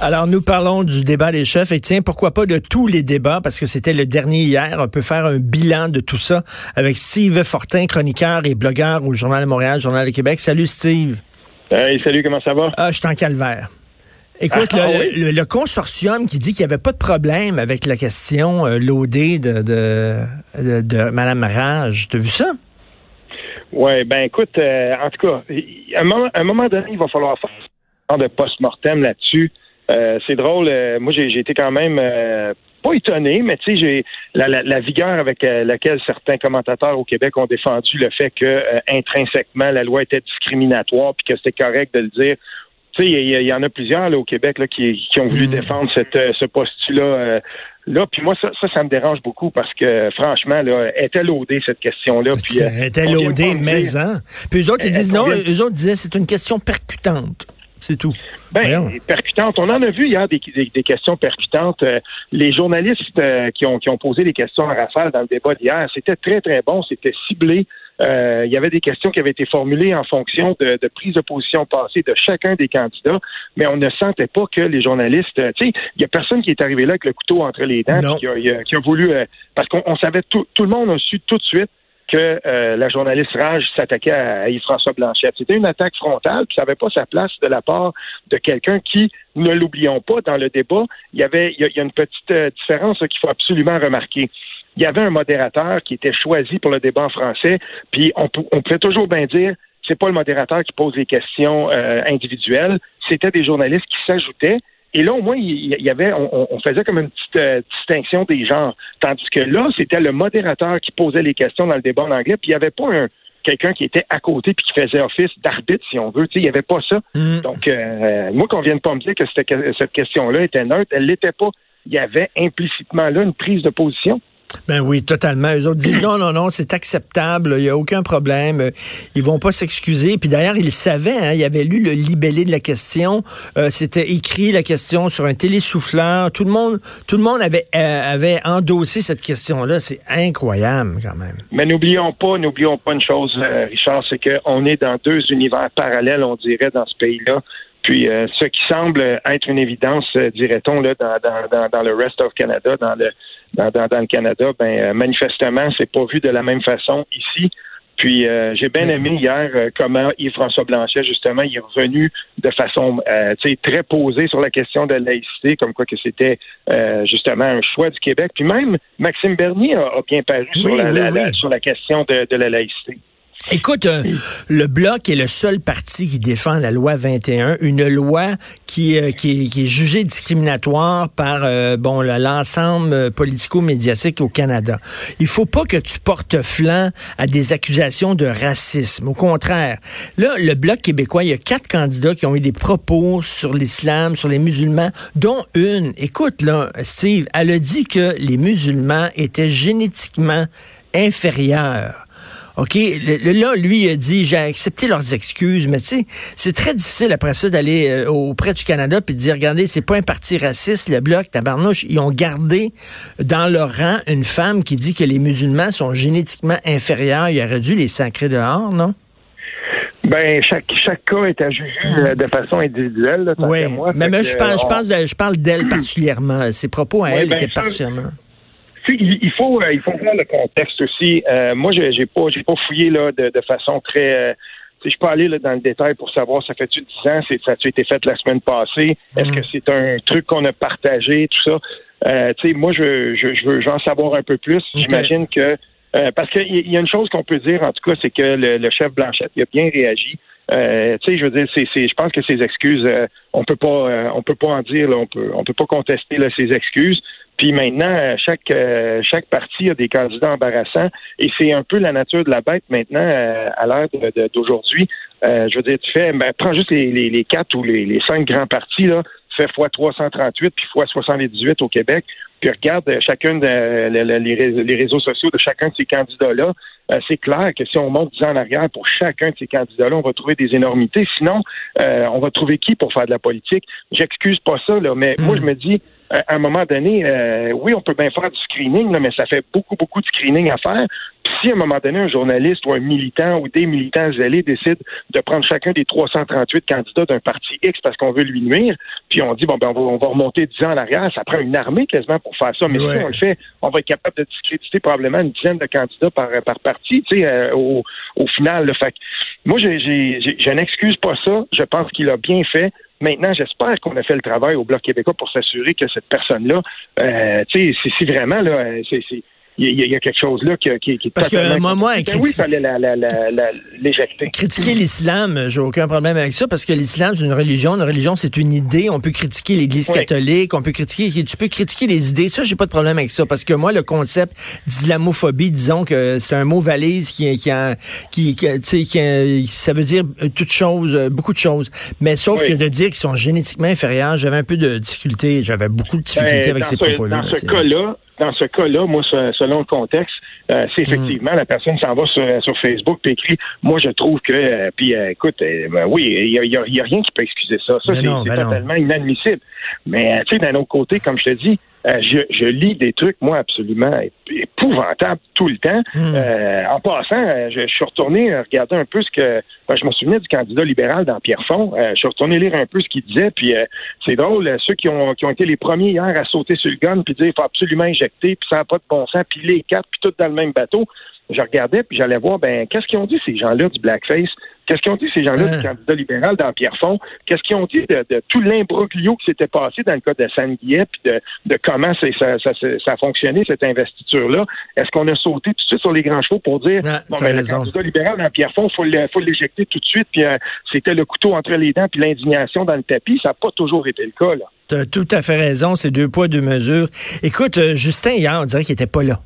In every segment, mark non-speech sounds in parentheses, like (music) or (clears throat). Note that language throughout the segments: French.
Alors, nous parlons du débat des chefs et tiens, pourquoi pas de tous les débats? Parce que c'était le dernier hier. On peut faire un bilan de tout ça avec Steve Fortin, chroniqueur et blogueur au Journal de Montréal, Journal de Québec. Salut Steve. Hey, salut, comment ça va? Ah, je suis en calvaire. Écoute, Ah, le, oui? le- le consortium qui dit qu'il n'y avait pas de problème avec la question euh, loadée de, de, de, de Mme Rage. T'as vu ça? Ouais, ben écoute, euh, en tout cas, à un moment, à un moment donné, il va falloir faire de post-mortem là-dessus. Euh, c'est drôle, euh, moi j'ai été quand même euh, pas étonné, mais tu sais, j'ai la, la, la vigueur avec euh, laquelle certains commentateurs au Québec ont défendu le fait que euh, intrinsèquement la loi était discriminatoire puis que c'était correct de le dire. Tu sais, il y, en a plusieurs là, au Québec là, qui, qui ont voulu Mm. défendre cette, euh, ce postulat. euh, là, puis moi, ça, ça, ça me dérange beaucoup parce que franchement, là, était loadée cette question-là. Pas me mais hein. Puis eux autres, ils disent on non, eux autres disaient c'est une question percutante. C'est tout. Ben, Voyons. percutantes. On en a vu hier des, des- des questions percutantes. Euh, les journalistes euh, qui, ont, qui ont posé des questions à Raphaël dans le débat d'hier, c'était très, très bon. C'était ciblé. Euh, il y avait des questions qui avaient été formulées en fonction de, de prises de position passées de chacun des candidats, mais on ne sentait pas que les journalistes. euh, tu sais, il y a personne qui est arrivé là avec le couteau entre les dents, qui a, qui a voulu. euh, parce qu'on on savait tout, tout le monde a su tout de suite que euh, la journaliste Rage s'attaquait à, Yves-François Blanchette. C'était une attaque frontale, puis ça n'avait pas sa place de la part de quelqu'un qui, ne l'oublions pas, dans le débat, il y avait il y a, il y a une petite euh, différence qu'il faut absolument remarquer. Il y avait un modérateur qui était choisi pour le débat en français, puis on, on pouvait toujours bien dire c'est pas le modérateur qui pose les questions euh, individuelles, c'était des journalistes qui s'ajoutaient. Et là, au moins, il y avait, on, on faisait comme une petite euh, distinction des genres. Tandis que là, c'était le modérateur qui posait les questions dans le débat en anglais, puis il n'y avait pas un quelqu'un qui était à côté puis qui faisait office d'arbitre, si on veut. Tu sais, il n'y avait pas ça. Mm. Donc, euh, moi, qu'on vienne pas me dire que cette, cette question-là était neutre, elle l'était pas. Il y avait implicitement là une prise de position. Ben oui, totalement. Eux autres disent non, non, non, c'est acceptable, il n'y a aucun problème. Euh, Ils vont pas s'excuser. Puis d'ailleurs, ils savaient, hein, ils avaient lu le libellé de la question. Euh, C'était écrit la question sur un télésouffleur. Tout le monde, tout le monde avait euh, avait endossé cette question-là. C'est incroyable quand même. Mais n'oublions pas, n'oublions pas une chose, euh, Richard, c'est qu'on est dans deux univers parallèles, on dirait, dans ce pays-là. Puis euh, ce qui semble être une évidence, euh, dirait-on, là, dans, dans, dans, le rest of Canada, dans le dans, dans, le Canada, ben euh, manifestement, c'est pas vu de la même façon ici. Puis euh, j'ai bien aimé hier euh, comment Yves-François Blanchet, justement, il est revenu de façon euh, très posée sur la question de la laïcité, comme quoi que c'était euh, justement un choix du Québec. Puis même Maxime Bernier a, a bien paru sur, Oui, la, oui, sur la question de, de la laïcité. Écoute, euh, le Bloc est le seul parti qui défend la loi 21, une loi qui, euh, qui, est, qui est jugée discriminatoire par euh, bon le- l'ensemble euh, politico-médiatique au Canada. Il faut pas que tu portes flanc à des accusations de racisme. Au contraire, là, le Bloc québécois, il y a quatre candidats qui ont eu des propos sur l'islam, sur les musulmans, dont une, écoute là, Steve, elle a dit que les musulmans étaient génétiquement inférieurs. OK, le- là, lui, il a dit, j'ai accepté leurs excuses, mais tu sais, c'est très difficile après ça d'aller euh, auprès du Canada puis de dire, regardez, c'est pas un parti raciste, le Bloc, tabarnouche, ils ont gardé dans leur rang une femme qui dit que les musulmans sont génétiquement inférieurs. Il aurait dû les sacrer dehors, non? Ben, chaque, chaque cas est à juger de façon individuelle. Là, Oui, moi. mais, mais je parle, je on- pense, de- je parle d'elle particulièrement. Ses propos à Oui, elle ben, étaient ça- particulièrement. Il il faut euh, il faut voir le contexte aussi. Euh, moi, j'ai pas j'ai pas fouillé là de, de façon très. euh, je peux aller là, dans le détail pour savoir ça fait-tu 10 ans, c'est ça a été fait la semaine passée. Est-ce Mhm. que c'est un truc qu'on a partagé, tout ça? Euh, tu sais, moi, je, je, je veux j'en savoir un peu plus. J'imagine que euh, parce qu'il y y a une chose qu'on peut dire, en tout cas, c'est que le, le chef Blanchette il a bien réagi. Euh, tu sais, je veux dire, c'est, je pense que ses excuses, euh, on peut pas, euh, on peut pas en dire, là, on peut, on peut pas contester là, ses excuses. Puis maintenant, euh, chaque euh, chaque parti a des candidats embarrassants et c'est un peu la nature de la bête maintenant euh, à l'heure d'aujourd'hui. Je veux dire, tu fais, ben, prends juste les, les, les quatre ou les, les cinq grands partis là, tu fais fois 338 puis fois 78 au Québec. Puis regarde chacun les, réseaux sociaux de chacun de ces candidats-là, c'est clair que si on monte 10 ans en arrière pour chacun de ces candidats-là, on va trouver des énormités. Sinon, on va trouver qui pour faire de la politique? J'excuse pas ça, là, mais moi, je me dis, à un moment donné, oui, on peut bien faire du screening, là, mais ça fait beaucoup, beaucoup de screening à faire. Si à un moment donné, un journaliste ou un militant ou des militants zélés décident de prendre chacun des 338 candidats d'un parti X parce qu'on veut lui nuire, puis on dit, bon, ben, on va, remonter 10 ans en arrière, ça prend une armée quasiment pour faire ça. Mais si on le fait, on va être capable de discréditer probablement une dizaine de candidats par, par parti, tu sais, euh, au, au, final. Fait moi, j'ai, je n'excuse pas ça. Je pense qu'il a bien fait. Maintenant, j'espère qu'on a fait le travail au Bloc québécois pour s'assurer que cette personne-là, euh, tu sais, si vraiment là, c'est il y, a quelque chose là qui, qui, qui Parce que moi, moi, criti... oui, fallait l'éjecter. Critiquer l'islam, j'ai aucun problème avec ça, parce que l'islam, c'est une religion. Une religion, c'est une idée. On peut critiquer l'Église catholique, on peut critiquer, tu peux critiquer les idées. Ça, j'ai pas de problème avec ça, parce que moi, le concept d'islamophobie, disons que c'est un mot valise qui, qui, qui, qui, qui, ça veut dire toute chose, beaucoup de choses. Mais sauf que de dire qu'ils sont génétiquement inférieurs, j'avais un peu de difficulté, j'avais beaucoup de difficultés ben, avec ces propos-là. Dans ce cas-là, dans ce cas-là, moi, selon le contexte, euh, c'est mm. effectivement la personne s'en va sur, sur Facebook et écrit Moi, je trouve que euh, puis euh, écoute, ben oui, il y a, y a, rien qui peut excuser ça. Ça, c'est totalement inadmissible. Mais tu sais, d'un autre côté, comme je te dis, euh, je, je, lis des trucs, moi, absolument épouvantables tout le temps. Hmm. Euh, en passant, euh, je, suis retourné regarder un peu ce que... Ben, je me souvenais du candidat libéral dans Pierrefonds. je suis retourné lire un peu ce qu'il disait, puis c'est drôle, ceux qui ont, qui ont été les premiers hier à sauter sur le gun, puis dire il faut absolument injecter, puis ça n'a pas de bon sens, puis les quatre, puis tout dans le même bateau je regardais puis j'allais voir, ben, qu'est-ce qu'ils ont dit ces gens-là du blackface? Qu'est-ce qu'ils ont dit ces gens-là du hein? candidat libéral dans Pierrefonds? Qu'est-ce qu'ils ont dit de, tout l'imbroglio qui s'était passé dans le cas de Sanguillet puis de, de comment ça, ça, ça, a fonctionné, cette investiture-là? Est-ce qu'on a sauté tout de suite sur les grands chevaux pour dire, bon, ben, le candidat libéral dans Pierrefonds, il faut l'éjecter tout de suite, puis euh, c'était le couteau entre les dents puis l'indignation dans le tapis? Ça n'a pas toujours été le cas, là. Tu as tout à fait raison, c'est deux poids, deux mesures. Écoute, euh, Justin, hier, on dirait qu'il n'était pas là.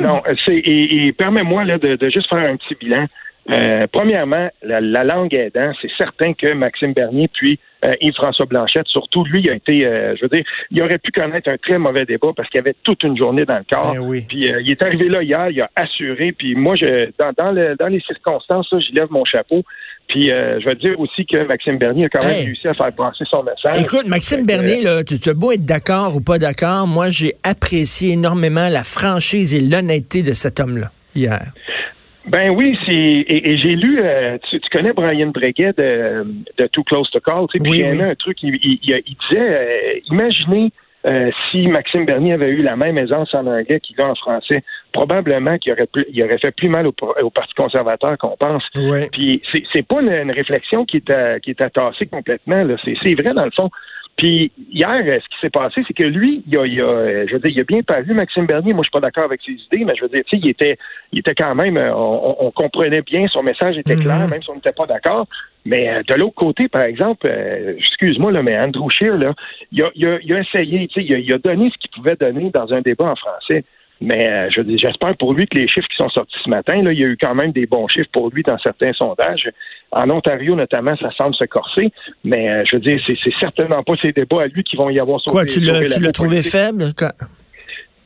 Non, c'est et, permets-moi là de, de, juste faire un petit bilan. Euh, premièrement, la, langue aidant, c'est certain que Maxime Bernier puis euh, Yves-François Blanchette, surtout lui, il a été, euh, je veux dire, il aurait pu connaître un très mauvais débat parce qu'il y avait toute une journée dans le corps. Ben puis il est arrivé là hier, il a assuré. Puis moi, je, dans, dans, le, dans les circonstances, je lève mon chapeau. Puis je veux dire aussi que Maxime Bernier a quand même réussi à faire passer son message. Écoute, Maxime Bernier, là, tu, as beau être d'accord ou pas d'accord, moi j'ai apprécié énormément la franchise et l'honnêteté de cet homme-là hier. Ben oui, c'est et, j'ai lu. Euh, tu, connais Brian Breguet de, de Too Close to Call, tu sais, puis il y a un truc. Il, il, disait, euh, imaginez euh, si Maxime Bernier avait eu la même aisance en anglais qu'il a en français, probablement qu'il aurait, il aurait fait plus mal au, Parti conservateur qu'on pense. Puis c'est, c'est pas une, réflexion qui est, qui est attassée complètement. Là. C'est, c'est vrai dans le fond. Puis hier, ce qui s'est passé, c'est que lui, il a, il a, je veux dire, il a bien paru Maxime Bernier. Moi, je suis pas d'accord avec ses idées, mais je veux dire, tu sais, il était, il était quand même, euh, on, comprenait bien, son message était clair, mhm. même si on n'était pas d'accord. Mais euh, de l'autre côté, par exemple, euh, excuse-moi, là, mais Andrew Scheer, là, il a, il a, il a essayé, il a donné ce qu'il pouvait donner dans un débat en français. Mais euh, je j'espère pour lui que les chiffres qui sont sortis ce matin, là, il y a eu quand même des bons chiffres pour lui dans certains sondages. En Ontario, notamment, ça semble se corser. Mais euh, je veux dire, c'est certainement pas ces débats à lui qui vont y avoir sauvé. Quoi, tu l'as trouvé faible?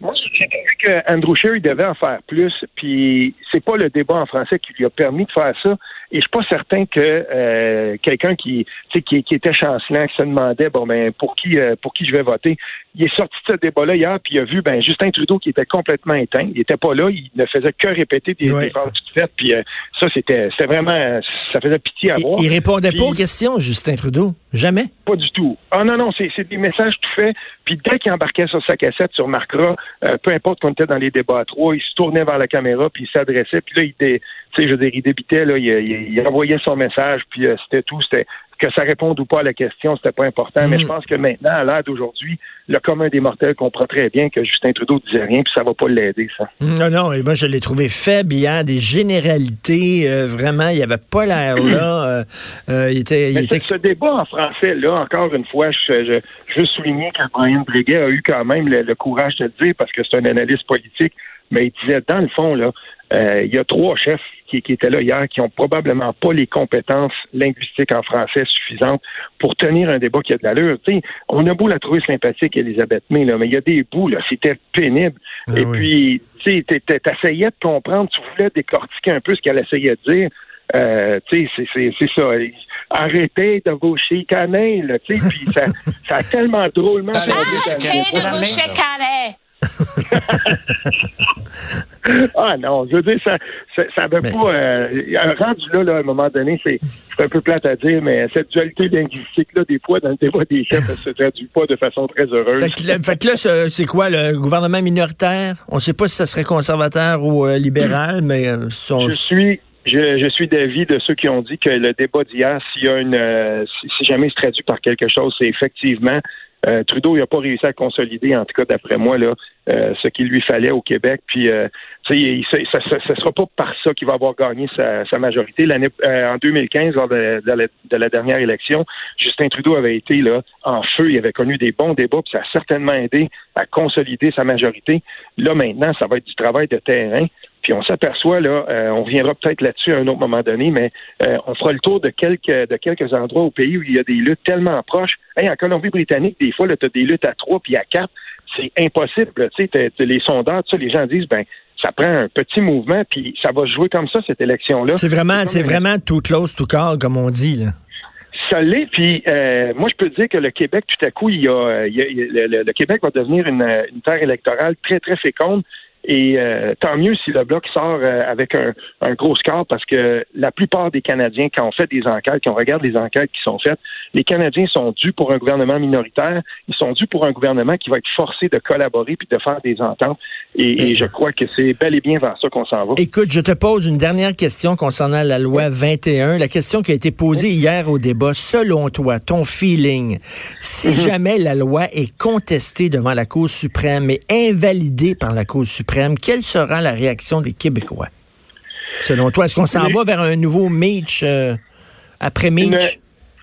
Moi, j'ai trouvé que Andrew Sherry devait en faire plus, puis c'est pas le débat en français qui lui a permis de faire ça. Et je suis pas certain que euh, quelqu'un qui, qui, qui était chancelant, qui se demandait bon ben pour qui euh, pour qui je vais voter, il est sorti de ce débat-là hier, puis il a vu ben Justin Trudeau qui était complètement éteint. Il était pas là, il ne faisait que répéter des, ouais. toutes faites, puis euh, ça c'était c'était vraiment ça faisait pitié à voir. Il, répondait pas aux questions, Justin Trudeau, jamais. Pas du tout. Ah non non, c'est des messages tout faits. Puis dès qu'il embarquait sur sa cassette, tu remarqueras, peu importe qu'on était dans les débats à trois, il se tournait vers la caméra puis il s'adressait, puis là il, dé, je veux dire, il débitait là, il, il, envoyait son message, puis euh, c'était tout. C'était que ça réponde ou pas à la question, c'était pas important. Mais mm. je pense que maintenant, à l'heure d'aujourd'hui, le commun des mortels comprend très bien que Justin Trudeau disait rien, puis ça va pas l'aider, ça. Mm, non, non, et moi je l'ai trouvé faible. Il y a des généralités, euh, vraiment, il avait pas l'air (clears throat) là. Euh, il était, il était... Ce débat en français, là, encore une fois, je, je, veux souligner que Brian Breguet a eu quand même le, courage de le dire, parce que c'est un analyste politique mais il disait, dans le fond, là, euh, il y a trois chefs qui, étaient là hier qui ont probablement pas les compétences linguistiques en français suffisantes pour tenir un débat qui a de l'allure. on a beau la trouver sympathique, Elisabeth May, là, mais il y a des bouts, là, c'était pénible. Ah Et puis, tu essayais de comprendre, tu voulais décortiquer un peu ce qu'elle essayait de dire. Euh, tu sais, c'est ça. Arrêtez de vous chicaner, là, tu sais, puis ça, (laughs) ça a tellement drôlement... Arrêtez de vous chicaner! (laughs) ah non, je veux dire, ça ça, ça pas. Euh, rendu là, là, à un moment donné, c'est un peu plate à dire, mais cette dualité linguistique-là, des fois, dans le débat des chefs, elle se traduit pas de façon très heureuse. Fait que, là, c'est quoi, le gouvernement minoritaire? On ne sait pas si ça serait conservateur ou euh, libéral, mais euh, Je suis je, je, suis d'avis de ceux qui ont dit que le débat d'hier, s'il y a une, euh, si, jamais il se traduit par quelque chose, c'est effectivement euh, Trudeau, n'a pas réussi à consolider, en tout cas d'après moi, là, euh, ce qu'il lui fallait au Québec. Puis, euh, ça ne sera pas par ça qu'il va avoir gagné sa, majorité. L'année en 2015, lors de, de, la, dernière élection, Justin Trudeau avait été là en feu. Il avait connu des bons débats, puis ça a certainement aidé à consolider sa majorité. Là maintenant, ça va être du travail de terrain. Puis on s'aperçoit là, euh, on reviendra peut-être là-dessus à un autre moment donné, mais euh, on fera le tour de quelques de quelques endroits au pays où il y a des luttes tellement proches. Hey, en Colombie-Britannique, des fois, tu as des luttes à trois puis à quatre. C'est impossible. Tu sais, les sondeurs, les gens disent ben ça prend un petit mouvement, puis ça va jouer comme ça, cette élection-là. C'est vraiment, c'est vraiment tout close, tout call, comme on dit. Là. Ça l'est, puis euh, moi je peux dire que le Québec, tout à coup, il y a, le, Québec va devenir une, une terre électorale très, très féconde. Et euh, tant mieux si le bloc sort euh, avec un, un, gros score parce que la plupart des Canadiens, quand on fait des enquêtes, quand on regarde les enquêtes qui sont faites, les Canadiens sont dus pour un gouvernement minoritaire, ils sont dus pour un gouvernement qui va être forcé de collaborer puis de faire des ententes. Et, et je crois que c'est bel et bien vers ça qu'on s'en va. Écoute, je te pose une dernière question concernant la loi 21. La question qui a été posée hier au débat, selon toi, ton feeling, si mhm. jamais la loi est contestée devant la Cour suprême et invalidée par la Cour suprême, quelle sera la réaction des Québécois? Selon toi, est-ce qu'on s'en va vers un nouveau Mitch euh, après Mitch?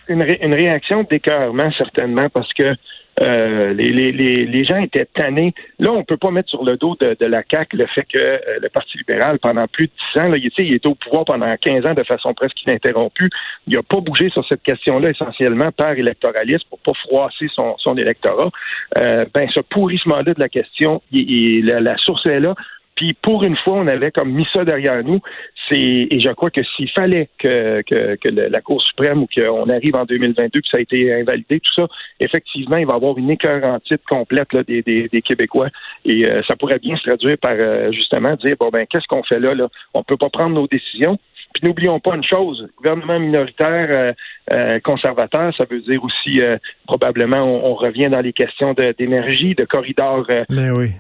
Une, réaction d'écœurement, certainement, parce que euh, les, les, les, gens étaient tannés. Là, on peut pas mettre sur le dos de, la CAQ le fait que euh, le Parti libéral, pendant plus de dix ans, là, il, il était au pouvoir pendant 15 ans de façon presque ininterrompue. Il n'a pas bougé sur cette question-là essentiellement par électoralisme pour pas froisser son, son électorat. Euh, ben, ce pourrissement-là de la question, il, la, la source est là. Puis pour une fois, on avait comme mis ça derrière nous. Et je crois que s'il fallait que, que, la Cour suprême ou qu'on arrive en 2022 puis ça a été invalidé, tout ça, effectivement, il va y avoir une écœurantite complète là, des, des, Québécois et euh, ça pourrait bien se traduire par euh, justement dire bon ben qu'est-ce qu'on fait là là? On peut pas prendre nos décisions. Puis n'oublions pas une chose, gouvernement minoritaire euh, conservateur, ça veut dire aussi probablement on, revient dans les questions d'énergie, de, corridors. Mais oui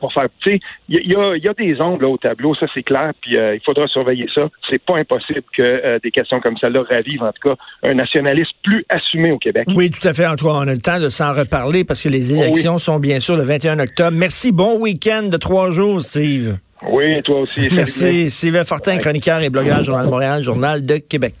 pour faire. il y, a, des ongles au tableau, ça c'est clair, puis euh, il faudra surveiller ça. C'est pas impossible que euh, des questions comme celle-là ravivent, en tout cas, un nationalisme plus assumé au Québec. Oui, tout à fait, Antoine. On a le temps de s'en reparler parce que les oh élections sont bien sûr le 21 octobre. Merci. Bon week-end de trois jours, Steve. Oui, toi aussi. Merci. Steve Fortin, chroniqueur et blogueur Journal de Montréal, Journal de Québec.